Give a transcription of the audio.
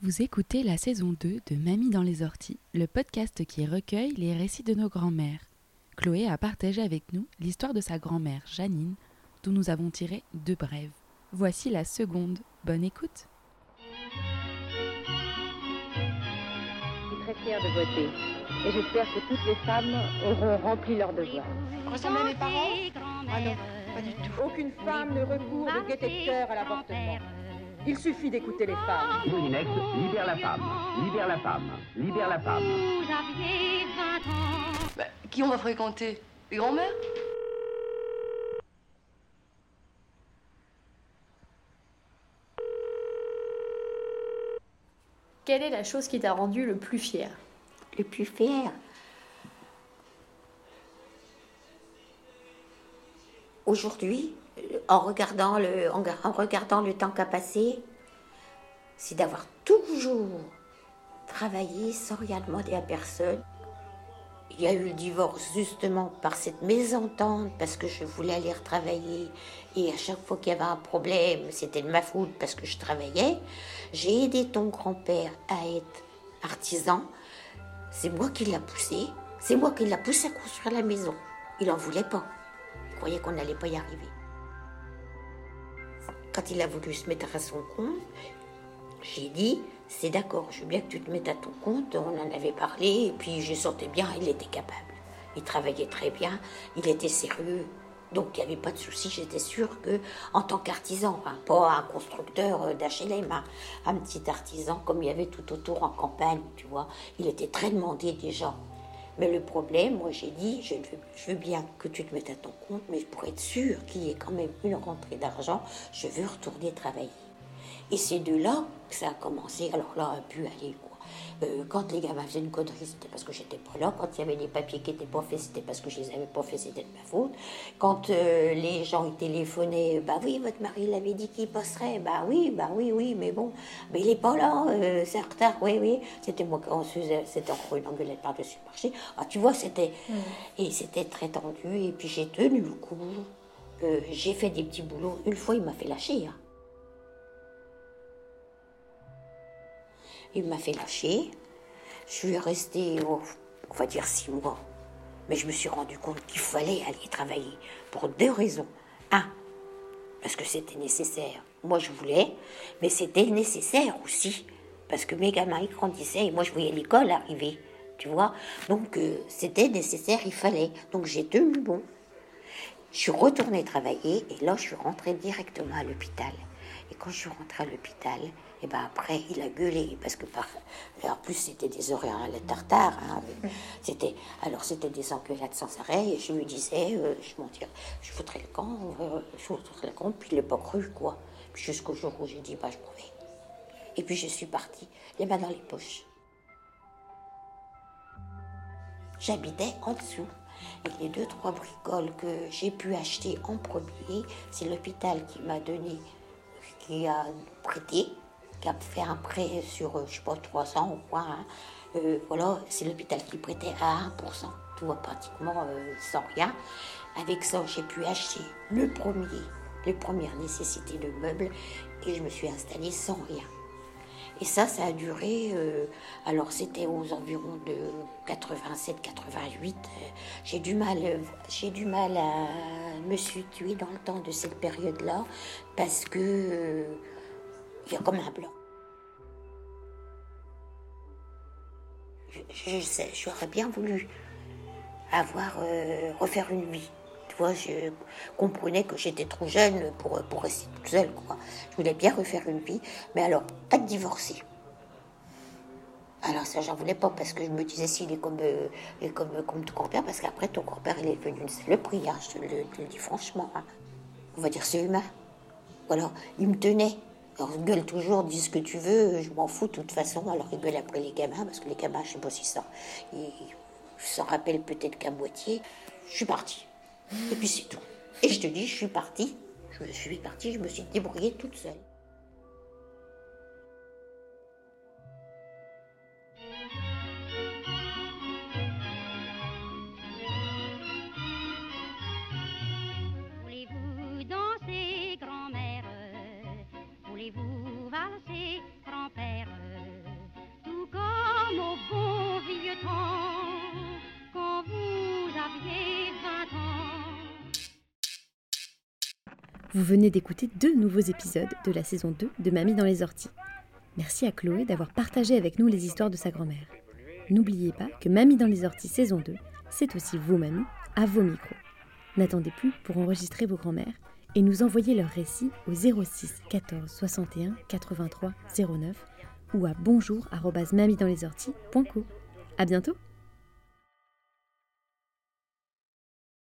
Vous écoutez la saison 2 de Mamie dans les orties, le podcast qui recueille les récits de nos grands-mères. Chloé a partagé avec nous l'histoire de sa grand-mère Janine, dont nous avons tiré deux brèves. Voici la seconde. Bonne écoute. Je suis très fière de voter. Et j'espère que toutes les femmes auront rempli leur devoir. Ressemble à mes parents? Ah non, pas du tout. Aucune femme ne recourt de cœur à l'avortement. Il suffit d'écouter les femmes. Moulinex, libère la femme, libère la femme, libère la femme. Vous aviez 20 ans. Bah, qui on va fréquenter? Les grands-mères? Quelle est la chose qui t'a rendu le plus fier? Le plus fier? Aujourd'hui, en regardant le, en, en regardant le temps qu'a passé, c'est d'avoir toujours travaillé sans rien demander à personne. Il y a eu le divorce justement par cette mésentente, parce que je voulais aller retravailler. Et à chaque fois qu'il y avait un problème, c'était de ma faute parce que je travaillais. J'ai aidé ton grand-père à être artisan. C'est moi qui l'a poussé. C'est moi qui l'a poussé à construire la maison. Il n'en voulait pas. Croyait qu'on n'allait pas y arriver. Quand il a voulu se mettre à son compte, j'ai dit, c'est d'accord, je veux bien que tu te mettes à ton compte. On en avait parlé et puis je sentais bien, il était capable. Il travaillait très bien, il était sérieux. Donc il n'y avait pas de souci, j'étais sûre que en tant qu'artisan, pas un constructeur d'HLM, hein, un petit artisan comme il y avait tout autour en campagne, tu vois, il était très demandé déjà. Mais le problème, moi j'ai dit, je veux, bien que tu te mettes à ton compte, mais pour être sûr qu'il y ait quand même une rentrée d'argent, je veux retourner travailler. Et c'est de là que ça a commencé. Alors là, a pu aller quoi. Euh, quand les gamins faisaient une connerie, c'était parce que j'étais pas là. Quand il y avait des papiers qui n'étaient pas faits, c'était parce que je les avais pas faits, c'était de ma faute. Quand euh, les gens ils téléphonaient, bah oui, votre mari l'avait dit qu'il passerait. Bah oui, bah oui, oui, mais bon, mais il est pas là, euh, c'est en retard, oui, oui. C'était moi qui faisait, c'était encore une engueulade par-dessus le marché. Ah, tu vois, c'était, et c'était très tendu. Et puis j'ai tenu le coup. j'ai fait des petits boulots. Une fois, il m'a fait lâcher. Hein. Il m'a fait lâcher. Je suis restée, on va dire, six mois. Mais je me suis rendu compte qu'il fallait aller travailler pour deux raisons. Un, parce que c'était nécessaire. Moi, je voulais, mais c'était nécessaire aussi. Parce que mes gamins, ils grandissaient et moi, je voyais l'école arriver. Tu vois Donc, euh, c'était nécessaire, il fallait. Donc, j'ai tenu bon. Je suis retournée travailler et là, je suis rentrée directement à l'hôpital. Et quand je suis rentrée à l'hôpital, et ben après, il a gueulé parce que par, en plus c'était des horaires à la tartare. Hein, c'était alors c'était des engueulades sans arrêt. Et je lui disais, euh, je m'en dire, je foutrais le camp, euh, je foutrais le camp. Puis il n'est pas cru quoi. Jusqu'au jour où j'ai dit, bah je m'en vais. Et puis je suis partie, les mains dans les poches. J'habitais en dessous. Et les deux, trois bricoles que j'ai pu acheter en premier, c'est l'hôpital qui m'a donné, qui a prêté, qui a fait un prêt sur, je sais pas, 300 ou quoi. Hein. Euh, voilà, c'est l'hôpital qui prêtait à 1%, tout va pratiquement euh, sans rien. Avec ça, j'ai pu acheter le premier, les premières nécessités de meubles et je me suis installée sans rien. Et ça, ça a duré, euh, alors c'était aux environs de 87-88. J'ai du mal, j'ai du mal à me situer dans le temps de cette période-là parce que comme un blanc. Je, sais, j'aurais bien voulu avoir, euh, refaire une vie. Tu vois, je comprenais que j'étais trop jeune pour, pour rester toute seule. Je voulais bien refaire une vie, mais alors, pas de divorcer. Alors ça, j'en voulais pas, parce que je me disais, s'il est comme, euh, il est comme, comme ton grand-père, parce qu'après, ton grand-père, il est devenu une saloperie, hein, je te le, dis franchement. hein. On va dire, c'est humain. Voilà, il me tenait. Alors, gueule toujours, dis ce que tu veux, je m'en fous de toute façon. Alors, il gueule après les gamins, parce que les gamins, je sais pas si ça. Ils s'en rappellent peut-être qu'à moitié. Je suis partie. Et puis c'est tout. Et je te dis, je suis partie. Je suis partie, je me suis débrouillée toute seule. Vous venez d'écouter deux nouveaux épisodes de la saison 2 de Mamie dans les orties. Merci à Chloé d'avoir partagé avec nous les histoires de sa grand-mère. N'oubliez pas que Mamie dans les orties saison 2, c'est aussi vous, mamie, à vos micros. N'attendez plus pour enregistrer vos grands-mères et nous envoyer leurs récits au 06 14 61 83 09 ou à bonjour@mamiedanslesorties.co. À bientôt.